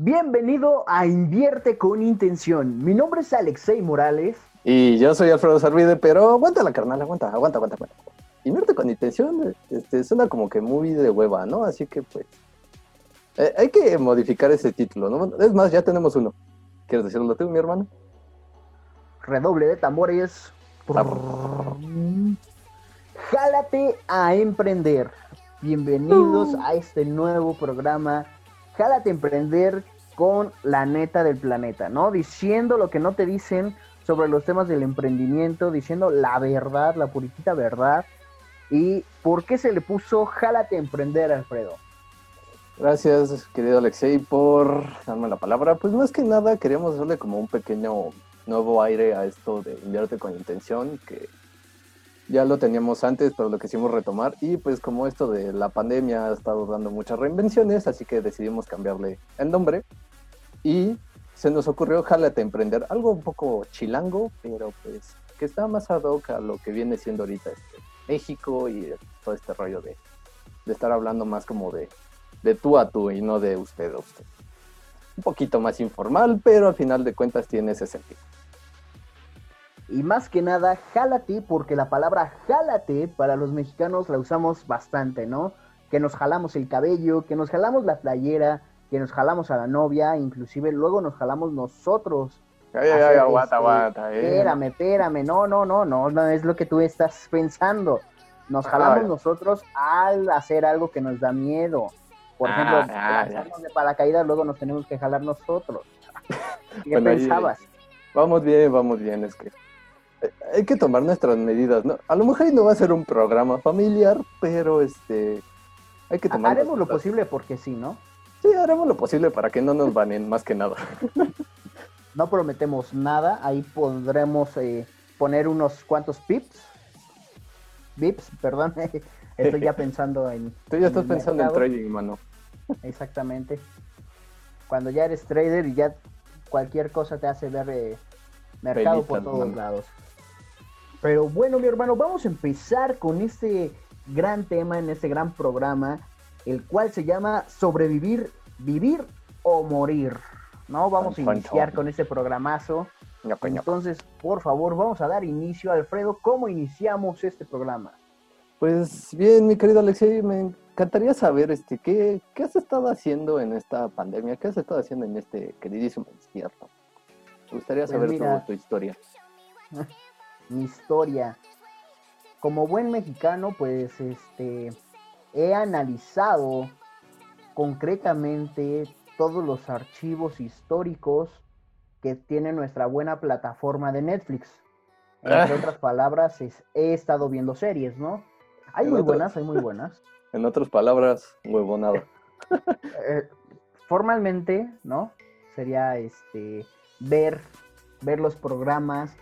Bienvenido a Invierte con Intención. Mi nombre es Alexei Morales. Y yo soy Alfredo Sarvide, pero aguanta la carnal, aguanta, aguanta, aguanta. aguanta. Invierte con Intención este, suena como que muy de hueva, ¿no? Así que pues eh, hay que modificar ese título, ¿no? Es más, ya tenemos uno. ¿Quieres decirlo tú, mi hermano? Redoble de tambores. Jálate a emprender. Bienvenidos a este nuevo programa Jálate emprender con la neta del planeta, ¿no? Diciendo lo que no te dicen sobre los temas del emprendimiento, diciendo la verdad, la puritita verdad. ¿Y por qué se le puso Jálate emprender, Alfredo? Gracias, querido Alexei, por darme la palabra. Pues más que nada queríamos darle como un pequeño nuevo aire a esto de invierte con intención, que ya lo teníamos antes, pero lo quisimos retomar. Y pues como esto de la pandemia ha estado dando muchas reinvenciones, así que decidimos cambiarle el nombre. Y se nos ocurrió Jálate Emprender, algo un poco chilango, pero pues que está más ad hoc a lo que viene siendo ahorita este, México y todo este rollo de, de estar hablando más como de, de tú a tú y no de usted a usted. Un poquito más informal, pero al final de cuentas tiene ese sentido. Y más que nada, jálate, porque la palabra jálate para los mexicanos la usamos bastante, ¿no? Que nos jalamos el cabello, que nos jalamos la playera, que nos jalamos a la novia, inclusive luego nos jalamos nosotros. Ay, ay, ay, aguanta, aguanta. Eh. Espérame, espérame, no, no, no, no, no es lo que tú estás pensando. Nos jalamos nosotros al hacer algo que nos da miedo. Por ejemplo, ah, de paracaídas, luego nos tenemos que jalar nosotros. ¿Qué pensabas? vamos bien, vamos bien, es que hay que tomar nuestras medidas, ¿no? A lo mejor no va a ser un programa familiar, pero este hay que tomar. Haremos lo posible porque sí, ¿no? Sí, haremos lo posible para que no nos banen más que nada. no prometemos nada, ahí podremos eh, poner unos cuantos pips. Vips, perdón. Estoy ya pensando en. Tú ya estás pensando en trading, mano. Exactamente. Cuando ya eres trader y ya cualquier cosa te hace ver eh, mercado por todos lados. Pero bueno, mi hermano, vamos a empezar con este gran tema en este gran programa, el cual se llama Sobrevivir, Vivir o Morir. ¿No? Vamos a iniciar con este programazo. Entonces, por favor, vamos a dar inicio, Alfredo. ¿Cómo iniciamos este programa? Pues bien, mi querido Alexei, me encantaría saber este, ¿qué, qué has estado haciendo en esta pandemia, qué has estado haciendo en este queridísimo desierto. Me gustaría pues saber tu historia. mi historia. Como buen mexicano, pues este he analizado concretamente todos los archivos históricos que tiene nuestra buena plataforma de Netflix. Entre otras palabras, he estado viendo series, ¿no? Hay muy buenas, hay muy buenas. En otras palabras, huevonado. Eh, formalmente, ¿no? Sería este ver, ver los programas,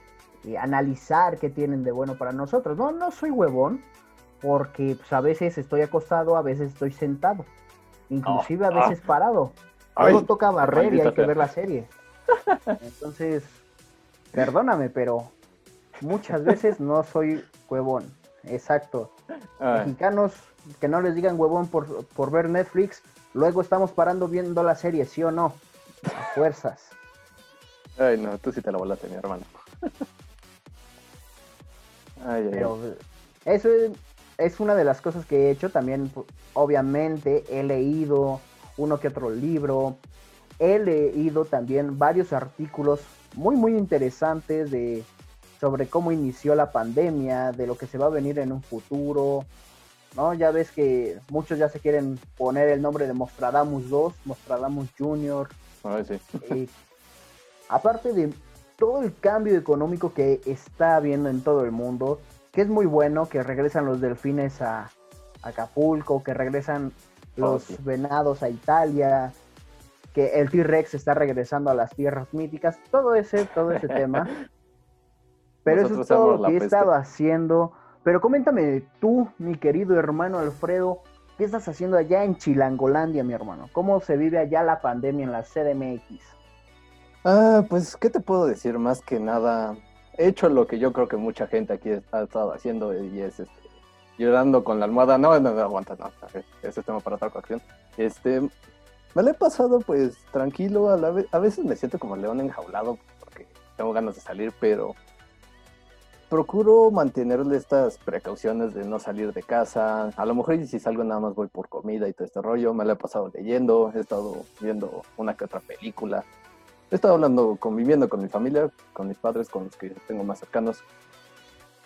analizar qué tienen de bueno para nosotros. No, no soy huevón, porque pues, a veces estoy acostado, a veces estoy sentado, inclusive a ah, veces parado. Luego toca barrer y hay que ver la serie. Entonces, perdóname, pero muchas veces no soy huevón. Exacto. Mexicanos que no les digan huevón por, por ver Netflix, luego estamos parando viendo la serie, ¿sí o no? A fuerzas. Ay, no, tú sí te la volaste, mi hermano. Pero eso es, una de las cosas que he hecho. También, obviamente, he leído uno que otro libro. He leído también varios artículos muy, muy interesantes de sobre cómo inició la pandemia, de lo que se va a venir en un futuro. ¿no? Ya ves que muchos ya se quieren poner el nombre de Mostradamus 2, Mostradamus Junior. aparte de todo el cambio económico que está habiendo en todo el mundo, que es muy bueno, que regresan los delfines a, Acapulco, que regresan los venados a Italia, que el T-Rex está regresando a las tierras míticas, todo ese, todo ese tema. Pero eso es todo lo que he estado haciendo. Pero coméntame tú, mi querido hermano Alfredo, ¿qué estás haciendo allá en Chilangolandia, mi hermano? ¿Cómo se vive allá la pandemia en la CDMX? Ah, pues, ¿qué te puedo decir? Más que nada, he hecho lo que yo creo que mucha gente aquí ha estado haciendo y es este, llorando con la almohada. No, no, no, aguanta, no, ese es tema para otra ocasión. Este, Me lo he pasado pues tranquilo, a, la a veces me siento como león enjaulado porque tengo ganas de salir, pero procuro mantenerle estas precauciones de no salir de casa. A lo mejor si salgo nada más voy por comida y todo este rollo. Me lo he pasado leyendo, he estado viendo una que otra película. He estado hablando, conviviendo con mi familia, con mis padres, con los que tengo más cercanos.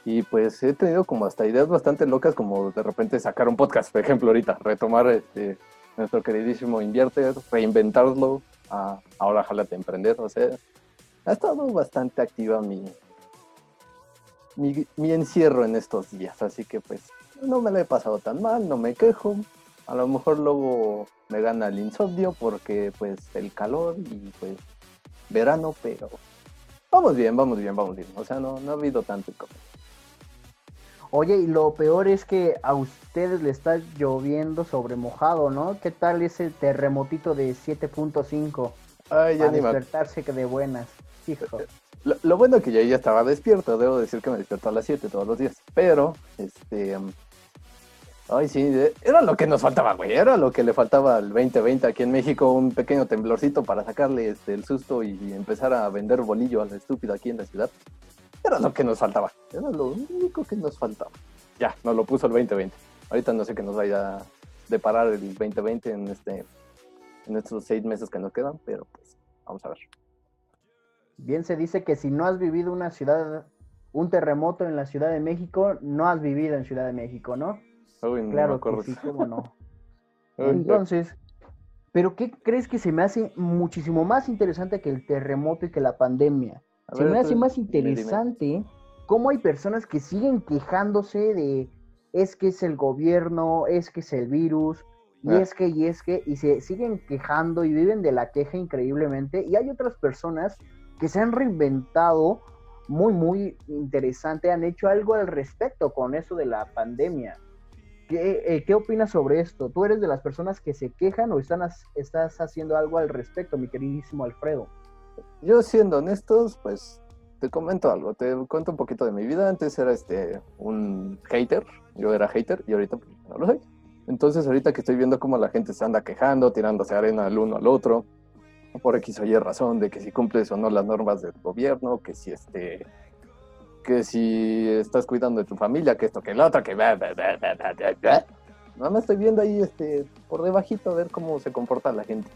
Y pues he tenido como hasta ideas bastante locas, como de repente sacar un podcast, por ejemplo, ahorita, retomar este, nuestro queridísimo Invierte, reinventarlo, ahora jálate a emprender. O sea, ha estado bastante activa mi, mi, encierro en estos días, así que pues no me lo he pasado tan mal, no me quejo. A lo mejor luego me gana el insomnio porque pues el calor y pues verano, pero vamos bien, vamos bien, vamos bien. O sea, no, no ha habido tanto como. Oye, y lo peor es que a ustedes le está lloviendo sobre mojado, ¿no? ¿Qué tal ese terremotito de 7.5? Ay, ya Para despertarse que de buenas. Hijo. Lo, bueno es que yo ya estaba despierto, debo decir que me despierto a las 7 todos los días, pero, este... Ay, sí, era lo que nos faltaba, güey, era lo que le faltaba al 2020 aquí en México, un pequeño temblorcito para sacarle este, el susto y empezar a vender bolillo al estúpido aquí en la ciudad. Era lo que nos faltaba, era lo único que nos faltaba. Ya, nos lo puso el 2020. Ahorita no sé qué nos vaya a deparar el 2020 en, este, en estos seis meses que nos quedan, pero pues vamos a ver. Bien se dice que si no has vivido una ciudad, un terremoto en la Ciudad de México, no has vivido en Ciudad de México, ¿no? Claro que sí, cómo no. Entonces, pero ¿qué crees que se me hace muchísimo más interesante que el terremoto y que la pandemia? se me hace más interesante cómo hay personas que siguen quejándose de es que es el gobierno, es que es el virus, y ah. es que, y es que, y se siguen quejando y viven de la queja increíblemente. Y hay otras personas que se han reinventado muy, muy interesante, han hecho algo al respecto con eso de la pandemia. ¿Qué, eh, ¿Qué, opinas sobre esto? ¿Tú eres de las personas que se quejan o están, estás haciendo algo al respecto, mi queridísimo Alfredo? Yo siendo honestos, pues te comento algo, te cuento un poquito de mi vida. Antes era este un hater, yo era hater y ahorita pues, no lo soy. Entonces ahorita que estoy viendo cómo la gente se anda quejando, tirándose arena al uno al otro, por X o Y razón de que si cumples o no las normas del gobierno, que si este que si estás cuidando de tu familia, que esto, que el otro, que nada más estoy viendo ahí este por debajito a ver cómo se comporta la gente.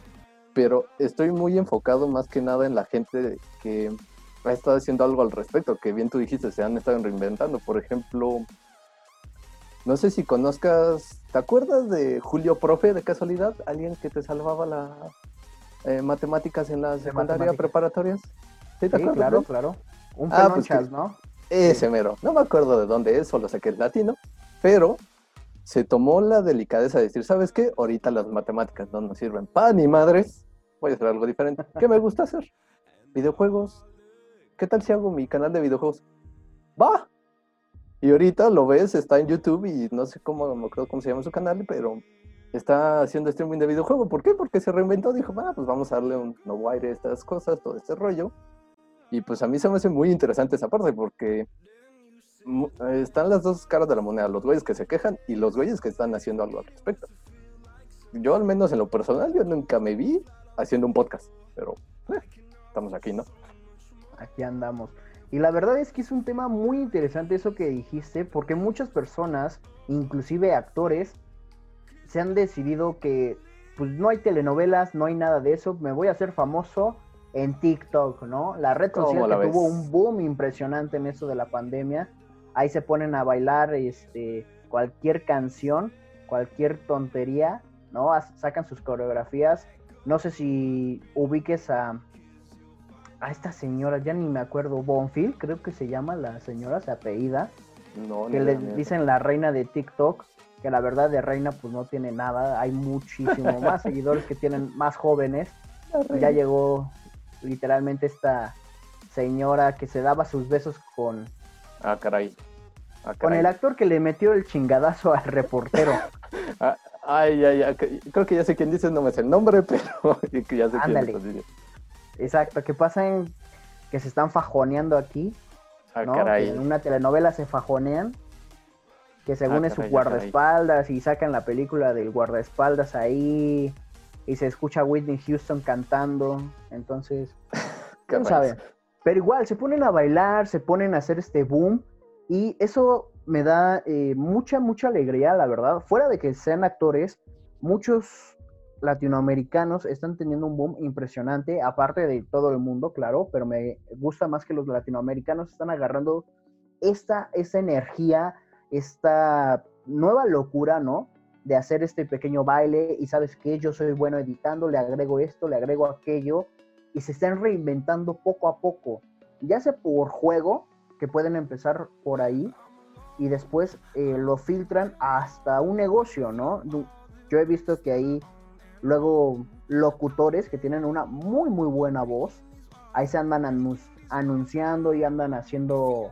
Pero estoy muy enfocado más que nada en la gente que ha estado haciendo algo al respecto, que bien tú dijiste, se han estado reinventando. Por ejemplo, no sé si conozcas, ¿te acuerdas de Julio Profe de casualidad? Alguien que te salvaba la, eh, matemáticas en la secundaria preparatorias. ¿Sí, te claro, claro. Un ah, pues ¿no? Ese mero. No me acuerdo de dónde es, solo sé que es latino, pero se tomó la delicadeza de decir, ¿sabes qué? Ahorita las matemáticas no nos sirven para ni madres. Voy a hacer algo diferente. ¿Qué me gusta hacer? Videojuegos. ¿Qué tal si hago mi canal de videojuegos? ¡Va! Y ahorita lo ves, está en YouTube y no sé cómo, no acuerdo cómo se llama su canal, pero está haciendo streaming de videojuego. ¿Por qué? Porque se reinventó, dijo, ah, pues vamos a darle un nuevo aire a estas cosas, todo este rollo. Y pues a mí se me hace muy interesante esa parte porque están las dos caras de la moneda, los güeyes que se quejan y los güeyes que están haciendo algo al respecto. Yo al menos en lo personal, yo nunca me vi haciendo un podcast, pero eh, estamos aquí, ¿no? Aquí andamos. Y la verdad es que es un tema muy interesante eso que dijiste, porque muchas personas, inclusive actores, se han decidido que pues no hay telenovelas, no hay nada de eso, me voy a hacer famoso en TikTok, ¿no? La red social que tuvo un boom impresionante en eso de la pandemia. Ahí se ponen a bailar este cualquier canción, cualquier tontería, ¿no? Sacan sus coreografías. No sé si ubiques a a esta señora, ya ni me acuerdo, Bonfil, creo que se llama la señora, se apellida. No, que le dicen la reina de TikTok que la verdad de Reina pues no tiene nada, hay muchísimo más seguidores que tienen más jóvenes. Ya llegó literalmente esta señora que se daba sus besos con... Ah, caray. Ah, con el actor que le metió el chingadazo al reportero. Ah, ay, ay, ay, creo que ya sé quién dice, no me sé el nombre, pero ya sé quién Exacto, que pasa en que se están fajoneando aquí. Ah, caray. en una telenovela se fajonean que según ah, es su guardaespaldas y sacan la película del guardaespaldas ahí y se escucha Whitney Houston cantando, entonces, quién sabe. Pero igual, se ponen a bailar, se ponen a hacer este boom y eso me da eh, mucha, mucha alegría, la verdad. Fuera de que sean actores, muchos latinoamericanos están teniendo un boom impresionante, aparte de todo el mundo, claro, pero me gusta más que los latinoamericanos están agarrando esta, esta energía, esta nueva locura, ¿no? De hacer este pequeño baile y sabes que yo soy bueno editando, le agrego esto, le agrego aquello y se están reinventando poco a poco, ya sea por juego, que pueden empezar por ahí y después eh, lo filtran hasta un negocio, ¿no? Yo he visto que hay luego locutores que tienen una muy, muy buena voz, ahí se andan anunciando y andan haciendo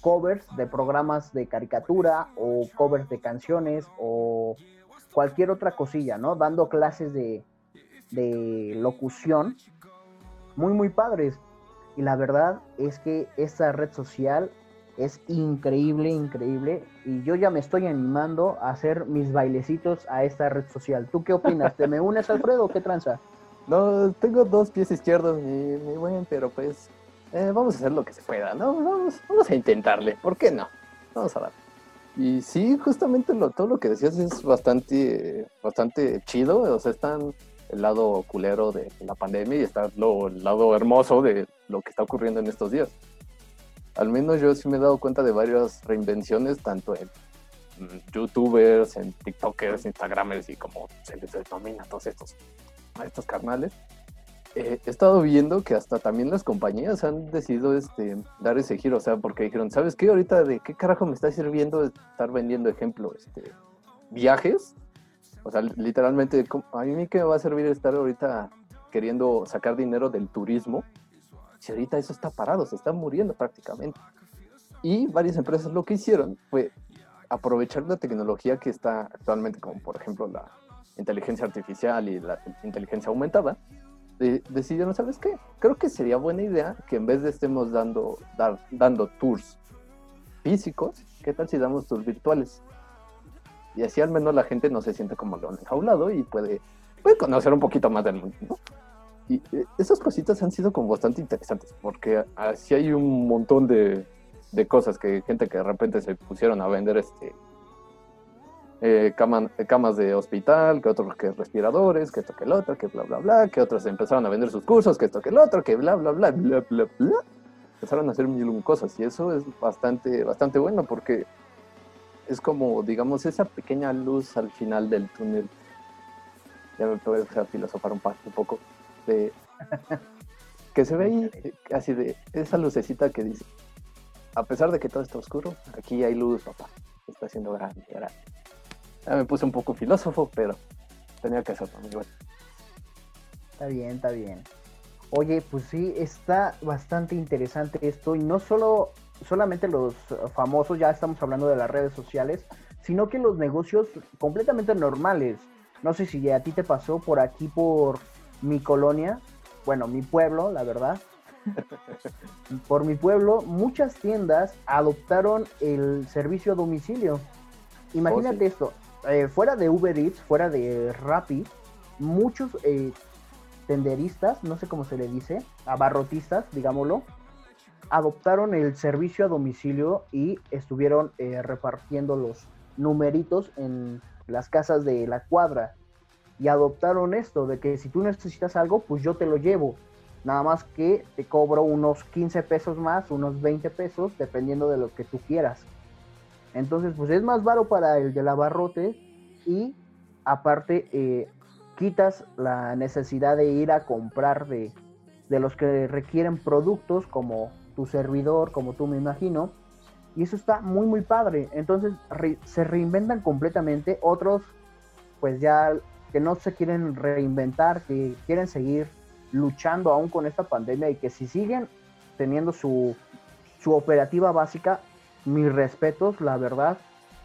covers de programas de caricatura o covers de canciones o cualquier otra cosilla, ¿no? Dando clases de, de locución muy, muy padres. Y la verdad es que esta red social es increíble, increíble. Y yo ya me estoy animando a hacer mis bailecitos a esta red social. ¿Tú qué opinas? ¿Te me unes, Alfredo, o qué tranza? No, tengo dos pies izquierdos, mi, mi pero pues eh, vamos a hacer lo que se pueda, ¿no? Vamos, vamos a intentarle, ¿por qué no? Vamos a dar. Y sí, justamente lo, todo lo que decías es bastante, bastante chido, o sea, están el lado culero de la pandemia y está lo, el lado hermoso de lo que está ocurriendo en estos días. Al menos yo sí me he dado cuenta de varias reinvenciones, tanto en youtubers, en tiktokers, instagramers y como se les denomina a todos estos, a estos carnales. Eh, he estado viendo que hasta también las compañías han decidido este, dar ese giro, o sea, porque dijeron, ¿sabes qué? Ahorita de qué carajo me está sirviendo estar vendiendo, ejemplo, este, viajes o sea, literalmente, a mí que me va a servir estar ahorita queriendo sacar dinero del turismo, si ahorita eso está parado, se está muriendo prácticamente. Y varias empresas lo que hicieron fue aprovechar la tecnología que está actualmente, como por ejemplo la inteligencia artificial y la inteligencia aumentada, decidieron, ¿sabes qué? Creo que sería buena idea que en vez de estemos dando, dar, dando tours físicos, ¿qué tal si damos tours virtuales? Y así al menos la gente no se siente como león enjaulado y puede, puede conocer un poquito más del mundo, Y eh, esas cositas han sido como bastante interesantes, porque así hay un montón de, de cosas que gente que de repente se pusieron a vender este eh, camas de hospital, que otros que respiradores, que esto que el otro, que bla bla bla, que otros empezaron a vender sus cursos, que esto que el otro, que bla bla bla bla bla bla. Empezaron a hacer mil cosas y eso es bastante, bastante bueno porque es como, digamos, esa pequeña luz al final del túnel. Ya me puedo dejar filosofar un, un poco. De, que se ve ahí, así de esa lucecita que dice, a pesar de que todo está oscuro, aquí hay luz, papá. Está haciendo grande, grande. Ya me puse un poco filósofo, pero tenía que hacerlo. Bueno. Está bien, está bien. Oye, pues sí, está bastante interesante esto y no solo solamente los famosos, ya estamos hablando de las redes sociales, sino que los negocios completamente normales. No sé si a ti te pasó por aquí, por mi colonia, bueno, mi pueblo, la verdad. por mi pueblo, muchas tiendas adoptaron el servicio a domicilio. Imagínate oh, esto, eh, fuera de Uber Eats, fuera de Rappi, muchos eh, tenderistas, no sé cómo se le dice, abarrotistas, digámoslo, adoptaron el servicio a domicilio y estuvieron eh, repartiendo los numeritos en las casas de la cuadra. Y adoptaron esto de que si tú necesitas algo, pues yo te lo llevo. Nada más que te cobro unos 15 pesos más, unos 20 pesos, dependiendo de lo que tú quieras. Entonces, pues es más baro para el del abarrote y aparte eh, quitas la necesidad de ir a comprar de, de los que requieren productos como tu servidor, como tú me imagino. Y eso está muy, muy padre. Entonces se reinventan completamente. Otros, pues ya que no se quieren reinventar, que quieren seguir luchando aún con esta pandemia y que si siguen teniendo su, su operativa básica, mis respetos, la verdad.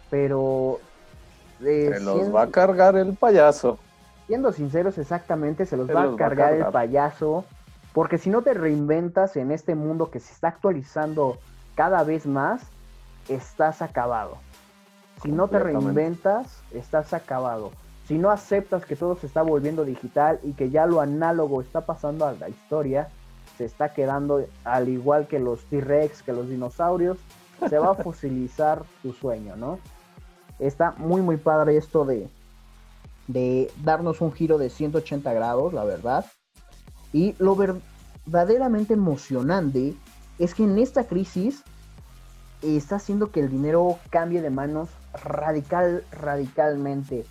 Pero... Eh, se los va a cargar el payaso. Siendo sinceros, exactamente, se los, va, a cargar el payaso. Porque si no te reinventas en este mundo que se está actualizando cada vez más, estás acabado. Si no te reinventas, estás acabado. si no aceptas que todo se está volviendo digital y que ya lo análogo está pasando a la historia, se está quedando al igual que los T-Rex, que los dinosaurios, se va a fosilizar tu sueño, ¿no? Está muy, muy padre esto de, de darnos un giro de 180 grados, la verdad. Y lo verdaderamente emocionante es que en esta crisis está haciendo que el dinero cambie de manos radical, radicalmente.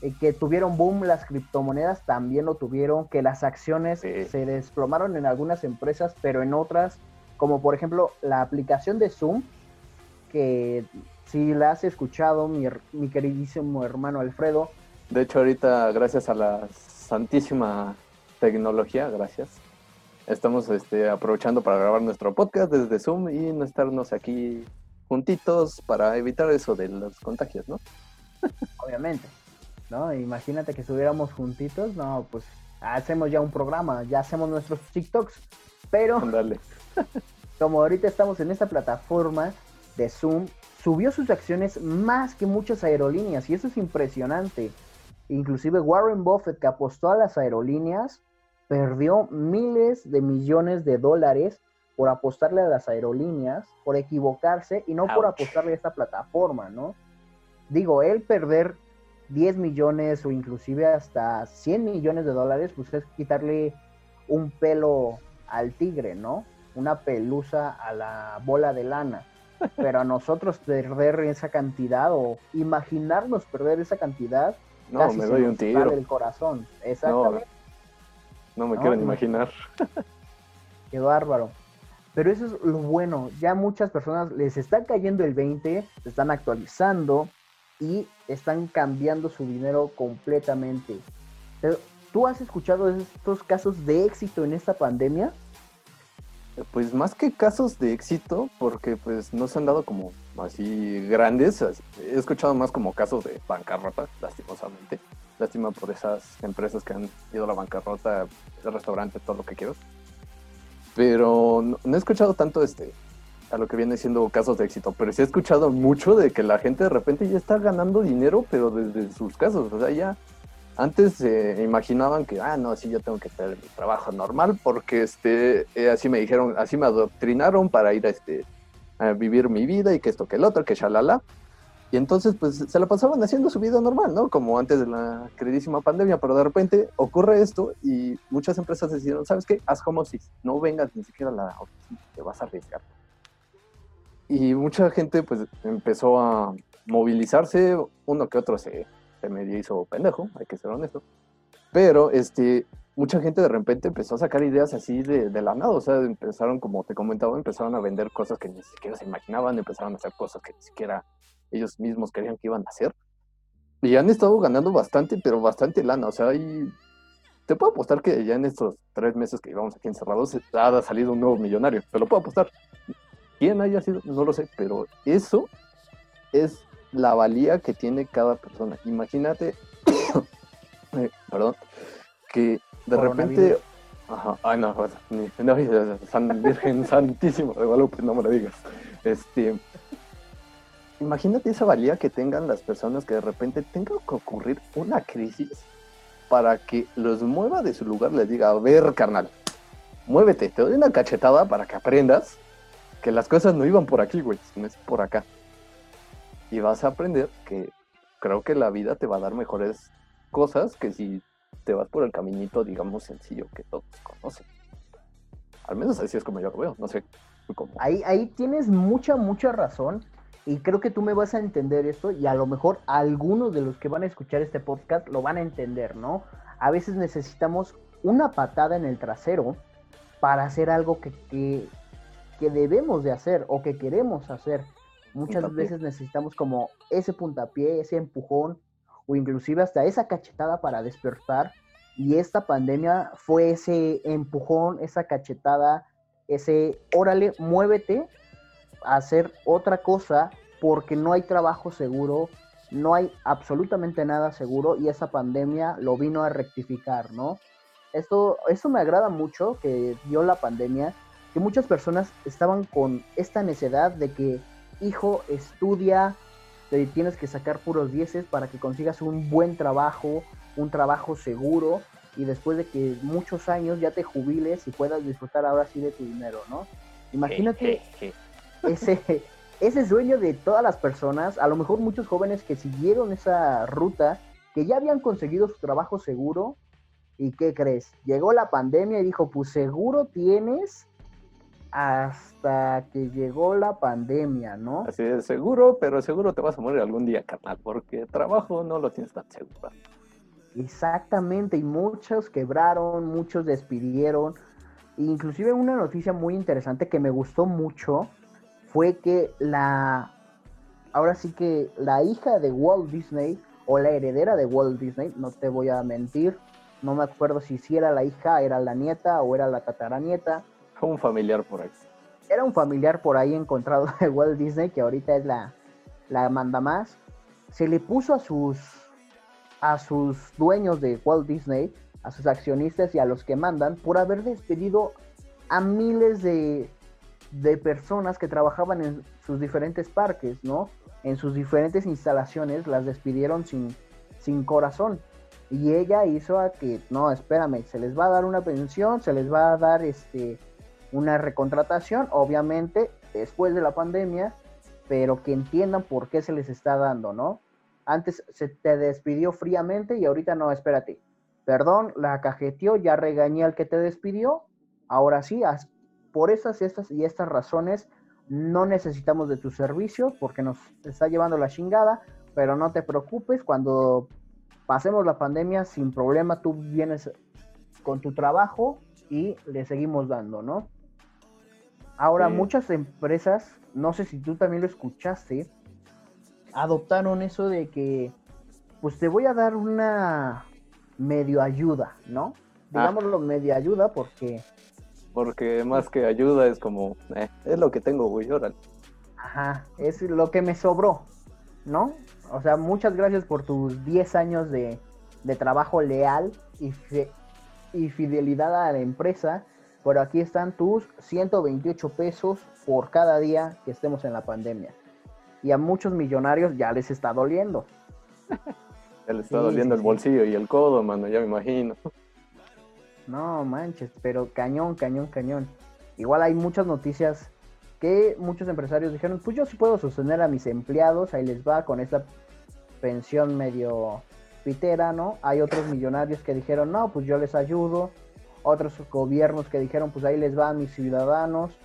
Eh, que tuvieron boom las criptomonedas también lo tuvieron, que las acciones se desplomaron en algunas empresas, pero en otras, como por ejemplo la aplicación de Zoom, que si la has escuchado, mi, mi queridísimo hermano Alfredo. De hecho, ahorita, gracias a la santísima tecnología, gracias, estamos este, aprovechando para grabar nuestro podcast desde Zoom y no estarnos aquí juntitos para evitar eso de los contagios, ¿no? Obviamente. ¿no? Imagínate que estuviéramos juntitos, no, pues hacemos ya un programa, ya hacemos nuestros TikToks, pero como ahorita estamos en esta plataforma de Zoom, subió sus acciones más que muchas aerolíneas y eso es impresionante. Inclusive Warren Buffett, que apostó a las aerolíneas, perdió miles de millones de dólares por apostarle a las aerolíneas, por equivocarse y no por apostarle a esta plataforma, ¿no? Digo, él perder 10 millones o inclusive hasta 100 millones de dólares, pues es quitarle un pelo al tigre, ¿no? Una pelusa a la bola de lana. Pero a nosotros perder esa cantidad o imaginarnos perder esa cantidad, no, me doy un tiro. del corazón. Exactamente. No, me quiero imaginar. Qué bárbaro. Pero eso es lo bueno. Ya muchas personas les está cayendo el 20, se están actualizando, y están cambiando su dinero completamente. ¿Tú has escuchado estos casos de éxito en esta pandemia? Pues más que casos de éxito, porque pues no se han dado como así grandes, he escuchado más como casos de bancarrota, lastimosamente. Lástima por esas empresas que han ido a la bancarrota, el restaurante, todo lo que quieras. Pero no he escuchado tanto este a lo que viene siendo casos de éxito, pero sí he escuchado mucho de que la gente de repente ya está ganando dinero, pero desde sus casos, o sea, ya antes se imaginaban que, ah, no, sí, yo tengo que tener mi trabajo normal porque este, eh, así me dijeron, así me adoctrinaron para ir a, este, a vivir mi vida y que esto, que el otro, que shalala. Y entonces, pues, se la pasaban haciendo su vida normal, ¿no? Como antes de la queridísima pandemia, pero de repente ocurre esto y muchas empresas decidieron, ¿sabes qué? Haz como si no vengas ni siquiera a la oficina, te vas a arriesgar y mucha gente pues empezó a movilizarse, uno que otro se, se medio hizo pendejo, hay que ser honesto, pero este, mucha gente de repente empezó a sacar ideas así de, de la nada, o sea, empezaron, como te comentaba, empezaron a vender cosas que ni siquiera se imaginaban, empezaron a hacer cosas que ni siquiera ellos mismos querían que iban a hacer, y han estado ganando bastante, pero bastante lana, o sea, y te puedo apostar que ya en estos tres meses que llevamos aquí encerrados ha salido un nuevo millonario, te lo puedo apostar. ¿Quién haya sido? No lo sé, pero eso es la valía que tiene cada persona. Imagínate, eh, perdón, que de repente... Ajá, ay no, no, San Virgen Santísimo de Guadalupe, no me lo digas. Este, imagínate esa valía que tengan las personas que de repente tenga que ocurrir una crisis para que los mueva de su lugar, les diga, a ver, carnal, muévete, te doy una cachetada para que aprendas que las cosas no iban por aquí, güey, sino es por acá. Y vas a aprender que creo que la vida te va a dar mejores cosas que si te vas por el caminito, digamos, sencillo que todos conocen. Al menos así es como yo lo veo, no sé cómo. Ahí, ahí tienes mucha, mucha razón. Y creo que tú me vas a entender esto y a lo mejor algunos de los que van a escuchar este podcast lo van a entender, ¿no? A veces necesitamos una patada en el trasero para hacer algo que, que, que debemos de hacer o que queremos hacer. Muchas veces necesitamos como ese puntapié, ese empujón o inclusive hasta esa cachetada para despertar. Y esta pandemia fue ese empujón, esa cachetada, ese órale, muévete a hacer otra cosa porque no hay trabajo seguro, no hay absolutamente nada seguro y esa pandemia lo vino a rectificar, ¿no? Esto, eso me agrada mucho que dio la pandemia que muchas personas estaban con esta necedad de que, hijo, estudia, te tienes que sacar puros dieces para que consigas un buen trabajo, un trabajo seguro y después de que muchos años ya te jubiles y puedas disfrutar ahora sí de tu dinero, ¿no? Imagínate ese, ese sueño de todas las personas, a lo mejor muchos jóvenes que siguieron esa ruta, que ya habían conseguido su trabajo seguro, ¿y qué crees? Llegó la pandemia y dijo, pues seguro tienes hasta que llegó la pandemia, ¿no? Así es, seguro, pero seguro te vas a morir algún día, carnal, porque trabajo no lo tienes tan seguro. Exactamente, y muchos quebraron, muchos despidieron. Inclusive una noticia muy interesante que me gustó mucho fue que la, ahora sí que la hija de Walt Disney, o la heredera de Walt Disney, no te voy a mentir, no me acuerdo si, si era la hija, era la nieta o era la tataranieta. Un familiar por ahí. Era un familiar por ahí encontrado de Walt Disney, que ahorita es la, la manda más. Se le puso a sus a sus dueños de Walt Disney, a sus accionistas y a los que mandan por haber despedido a miles de, de personas que trabajaban en sus diferentes parques, ¿no? En sus diferentes instalaciones las despidieron sin, sin corazón. Y ella hizo a que, no, espérame, se les va a dar una pensión, se les va a dar este una recontratación, obviamente, después de la pandemia, pero que entiendan por qué se les está dando, ¿no? Antes se te despidió fríamente y ahorita no, espérate. Perdón, la cajeteó, ya regañé al que te despidió. Ahora sí, por esas estas y estas razones no necesitamos de tu servicio porque nos está llevando la chingada, pero no te preocupes, cuando pasemos la pandemia sin problema tú vienes con tu trabajo y le seguimos dando, ¿no? Ahora, muchas empresas, no sé si tú también lo escuchaste, adoptaron eso de que, pues te voy a dar una medio ayuda, ¿no? Ah. Digámoslo medio ayuda porque... Porque más que ayuda es como, eh, es lo que tengo, güey, órale. Ajá, es lo que me sobró, ¿no? O sea, muchas gracias por tus 10 años de, de trabajo leal y, y fidelidad a la empresa, pero aquí están tus 128 pesos por cada día que estemos en la pandemia y a muchos millonarios ya les está doliendo. ya les está doliendo el bolsillo y el codo, mano, ya me imagino. No manches, pero cañón, cañón, cañón. Igual hay muchas noticias que muchos empresarios dijeron, pues yo sí puedo sostener a mis empleados, ahí les va con esta pensión medio pitera, ¿no? Hay otros millonarios que dijeron, no, pues yo les ayudo. Otros gobiernos que dijeron, pues ahí les va a mis ciudadanos.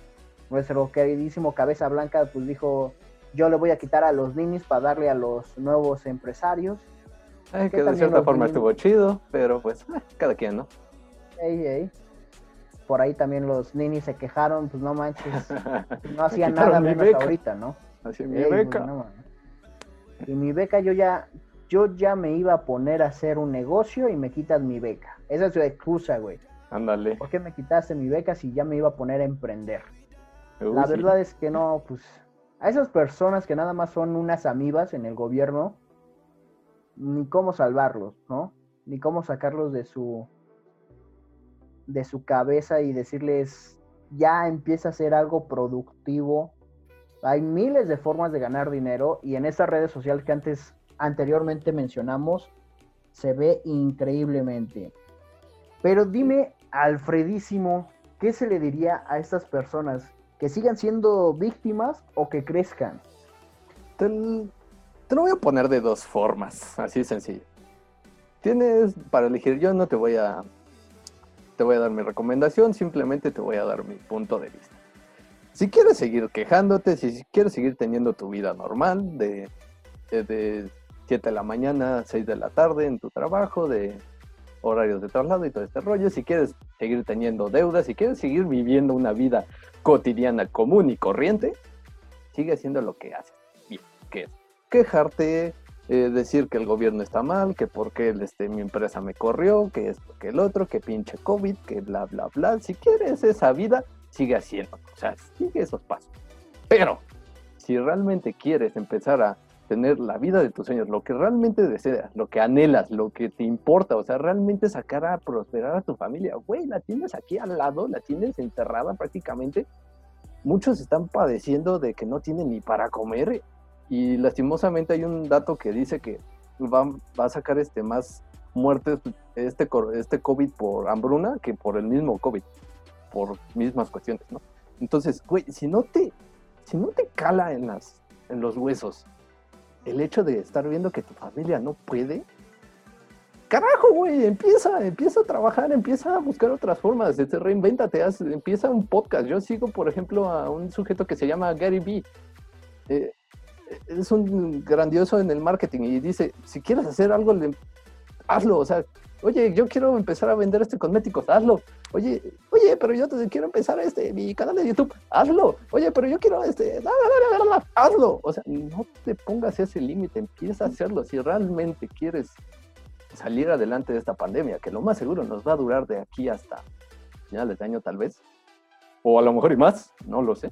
Nuestro queridísimo Cabeza Blanca, pues dijo, yo le voy a quitar a los ninis para darle a los nuevos empresarios. que, de cierta forma estuvo chido, pero pues eh, cada quien, ¿no? Por ahí también los ninis se quejaron, pues no manches, no hacían nada menos ahorita, ¿no? Así mi pues, beca. y mi beca yo ya, yo ya me iba a poner a hacer un negocio y me quitas mi beca. Esa es su excusa, güey. Ándale. ¿Por qué me quitaste mi beca si ya me iba a poner a emprender? La verdad es que no, pues a esas personas que nada más son unas amibas en el gobierno, ni cómo salvarlos, ¿no? Ni cómo sacarlos de su de su cabeza y decirles ya empieza a ser algo productivo. Hay miles de formas de ganar dinero y en estas redes sociales que antes anteriormente mencionamos se ve increíblemente. Pero dime, Alfredísimo, ¿qué se le diría a estas personas que sigan siendo víctimas o que crezcan. Te, lo voy a poner de dos formas, así sencillo. Tienes para elegir, yo no te voy a te voy a dar mi recomendación, simplemente te voy a dar mi punto de vista. Si quieres seguir quejándote, si quieres seguir teniendo tu vida normal, de, de 7 de la mañana a 6 de la tarde en tu trabajo, de horarios de traslado y todo este rollo, si quieres seguir teniendo deudas, si quieres seguir viviendo una vida cotidiana común y corriente, sigue haciendo lo que hace. Bien, que es quejarte, eh, decir que el gobierno está mal, que porque este, mi empresa me corrió, que esto, que el otro, que pinche COVID, que bla, bla, bla. Si quieres esa vida, sigue haciendo. O sea, sigue esos pasos. Pero, si realmente quieres empezar a tener la vida de tus sueños, lo que realmente deseas, lo que anhelas, lo que te importa, o sea, realmente sacar a prosperar a tu familia, güey, la tienes aquí al lado, la tienes encerrada prácticamente. Muchos están padeciendo de que no tienen ni para comer Y lastimosamente hay un dato que dice que va, va a sacar este más muertes este, este COVID por hambruna que por el mismo COVID, por mismas cuestiones, ¿no? Entonces, güey, si no te, si no te cala en, las, en los huesos el hecho de estar viendo que tu familia no puede, carajo, güey, empieza, empieza a trabajar, empieza a buscar otras formas, este, reinvéntate, empieza un podcast. Yo sigo, por ejemplo, a un sujeto que se llama Gary Vee. Eh, es un grandioso en el marketing y dice, si quieres hacer algo, hazlo, o sea, oye, yo quiero empezar a vender este cosméticos, hazlo. Oye, oye, pero yo quiero empezar este, mi canal de YouTube, hazlo. Oye, pero yo quiero este, hazlo. O sea, no te pongas ese límite, empieza a hacerlo. Si realmente quieres salir adelante de esta pandemia, que lo más seguro nos va a durar de aquí hasta finales de año tal vez, o a lo mejor y más, no lo sé,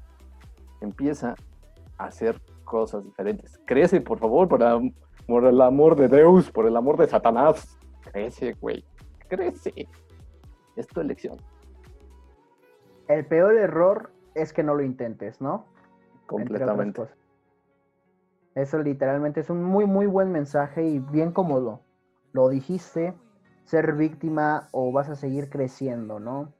empieza a hacer cosas diferentes. Crece, por favor, por el amor de Dios, por el amor de Satanás. Crece, güey. Crece. Es tu elección. El peor error es que no lo intentes, ¿no? Completamente. Eso literalmente es un muy, muy buen mensaje y bien cómodo. Lo dijiste, ser víctima o vas a seguir creciendo, ¿no?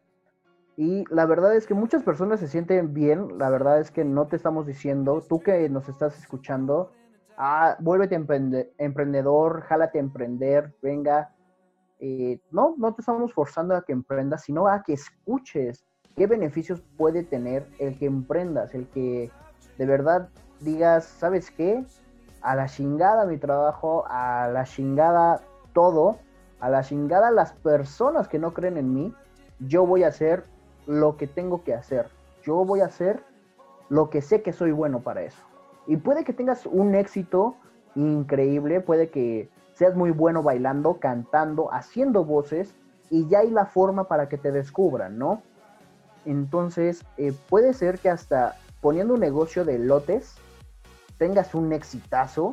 Y la verdad es que muchas personas se sienten bien, la verdad es que no te estamos diciendo, tú que nos estás escuchando, ah, vuélvete emprendedor, jálate a emprender, venga. Eh, no, no te estamos forzando a que emprendas, sino a que escuches qué beneficios puede tener el que emprendas, el que de verdad digas, ¿sabes qué? A la chingada mi trabajo, a la chingada todo, a la chingada las personas que no creen en mí, yo voy a hacer lo que tengo que hacer. Yo voy a hacer lo que sé que soy bueno para eso. Y puede que tengas un éxito increíble, puede que seas muy bueno bailando, cantando, haciendo voces, y ya hay la forma para que te descubran, ¿no? Entonces, eh, puede ser que hasta poniendo un negocio de lotes, tengas un exitazo,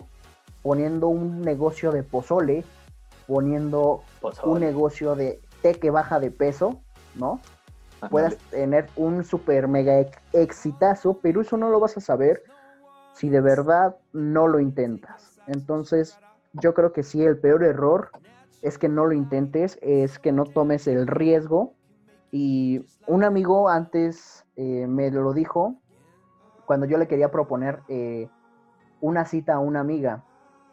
poniendo un negocio de pozole, poniendo un negocio de té que baja de peso, ¿no? Puedas tener un super mega exitazo, pero eso no lo vas a saber si de verdad no lo intentas. Entonces, yo creo que sí, el peor error es que no lo intentes, es que no tomes el riesgo. Y un amigo antes eh, me lo dijo cuando yo le quería proponer eh, una cita a una amiga.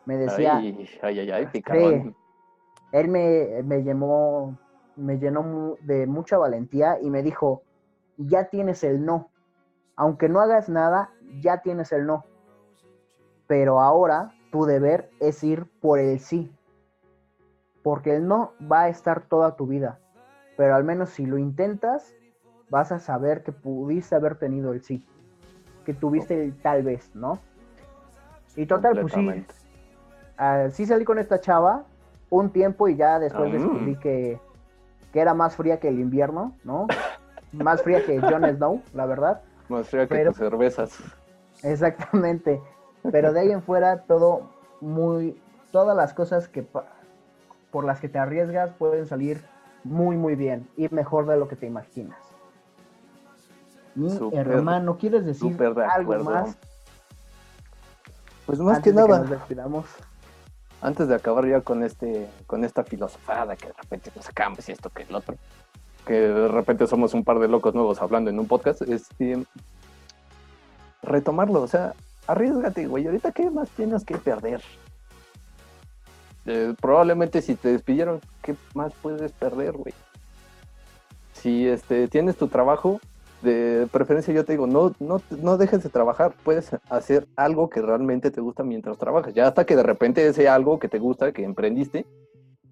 Me decía, ay, ay, ay, él me, me, llamó, me llenó de mucha valentía y me dijo, ya tienes el no. Aunque no hagas nada, ya tienes el no. Pero ahora tu deber es ir por el sí. Porque el no va a estar toda tu vida. Pero al menos si lo intentas, vas a saber que pudiste haber tenido el sí. Que tuviste el tal vez, ¿no? Y total, pues sí. Uh, sí salí con esta chava un tiempo y ya después ah. descubrí que, era más fría que el invierno, ¿no? más fría que Jon Snow, la verdad. Más fría que tus cervezas. Exactamente. Pero de ahí en fuera todo muy todas las cosas que por las que te arriesgas pueden salir muy muy bien y mejor de lo que te imaginas. Mi hermano, ¿quieres decir algo más? Pues más que nada antes de acabar ya con este, con esta filosofada que de repente nos sacamos y esto que el otro, que de repente somos un par de locos nuevos hablando en un podcast, este, retomarlo, o sea, arriesgate, güey, ahorita qué más tienes que perder. Eh, probablemente si te despidieron, ¿qué más puedes perder, güey? Si este, tienes tu trabajo, de preferencia yo te digo, no, no, no dejes de trabajar, puedes hacer algo que realmente te gusta mientras trabajas, ya hasta que de repente ese algo que te gusta, que emprendiste,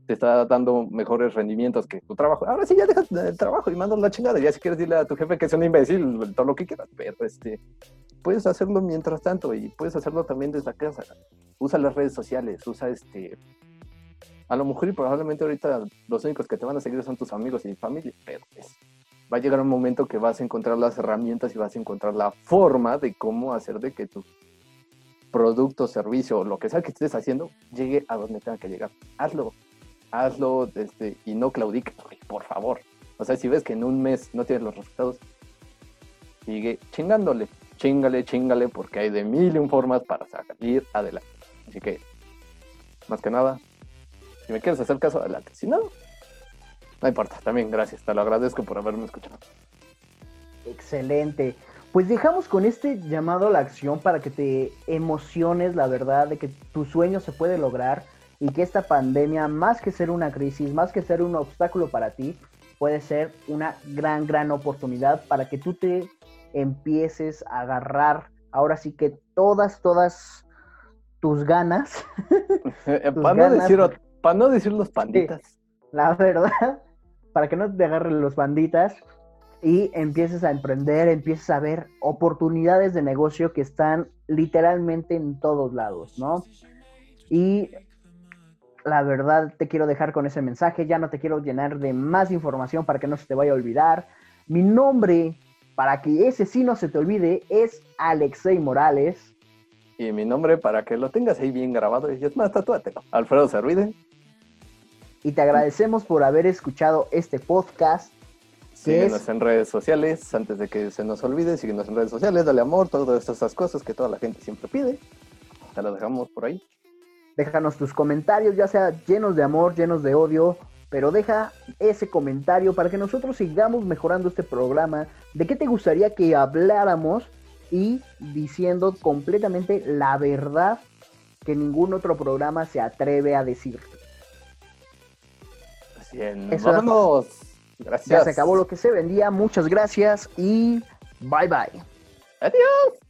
te está dando mejores rendimientos que tu trabajo. Ahora sí ya dejas el trabajo y mandas la chingada, ya si quieres decirle a tu jefe que es un imbécil, todo lo que quieras, pero este, puedes hacerlo mientras tanto y puedes hacerlo también desde casa. Usa las redes sociales, usa este... A lo mejor y probablemente ahorita los únicos que te van a seguir son tus amigos y familia, pero es pues, va a llegar un momento que vas a encontrar las herramientas y vas a encontrar la forma de cómo hacer de que tu producto, servicio lo que sea que estés haciendo llegue a donde tenga que llegar. Hazlo, hazlo este, y no claudiques, por favor. O sea, si ves que en un mes no tienes los resultados, sigue chingándole, chingale, chingale, porque hay de mil y formas para salir adelante. Así que, más que nada, si me quieres hacer caso, adelante. Si no, no importa. También gracias. Te lo agradezco por haberme escuchado. Excelente. Pues dejamos con este llamado a la acción para que te emociones, la verdad, de que tu sueño se puede lograr y que esta pandemia, más que ser una crisis, más que ser un obstáculo para ti, puede ser una gran, gran oportunidad para que tú te empieces a agarrar ahora sí que todas, todas tus ganas. para, no decir, para, no decir, los panditas. la verdad, para que no te agarren los panditas y empieces a emprender, empieces a ver oportunidades de negocio que están literalmente en todos lados, ¿no? Y la verdad te quiero dejar con ese mensaje, ya no te quiero llenar de más información para que no se te vaya a olvidar. Mi nombre, para que ese sí no se te olvide, es Alexei Morales. Y mi nombre, para que lo tengas ahí bien grabado, y es más, tatúatelo, Alfredo Servide. Y te agradecemos por haber escuchado este podcast Síguenos en redes sociales, antes de que se nos olvide, síguenos en redes sociales, dale amor, todas esas cosas que toda la gente siempre pide. Te lo dejamos por ahí. Déjanos tus comentarios, ya sea llenos de amor, llenos de odio, pero deja ese comentario para que nosotros sigamos mejorando este programa. ¿De qué te gustaría que habláramos? Y diciendo completamente la verdad que ningún otro programa se atreve a decir. Así es, vámonos. Gracias. Ya se acabó lo que se vendía. Muchas gracias y bye bye. Adiós.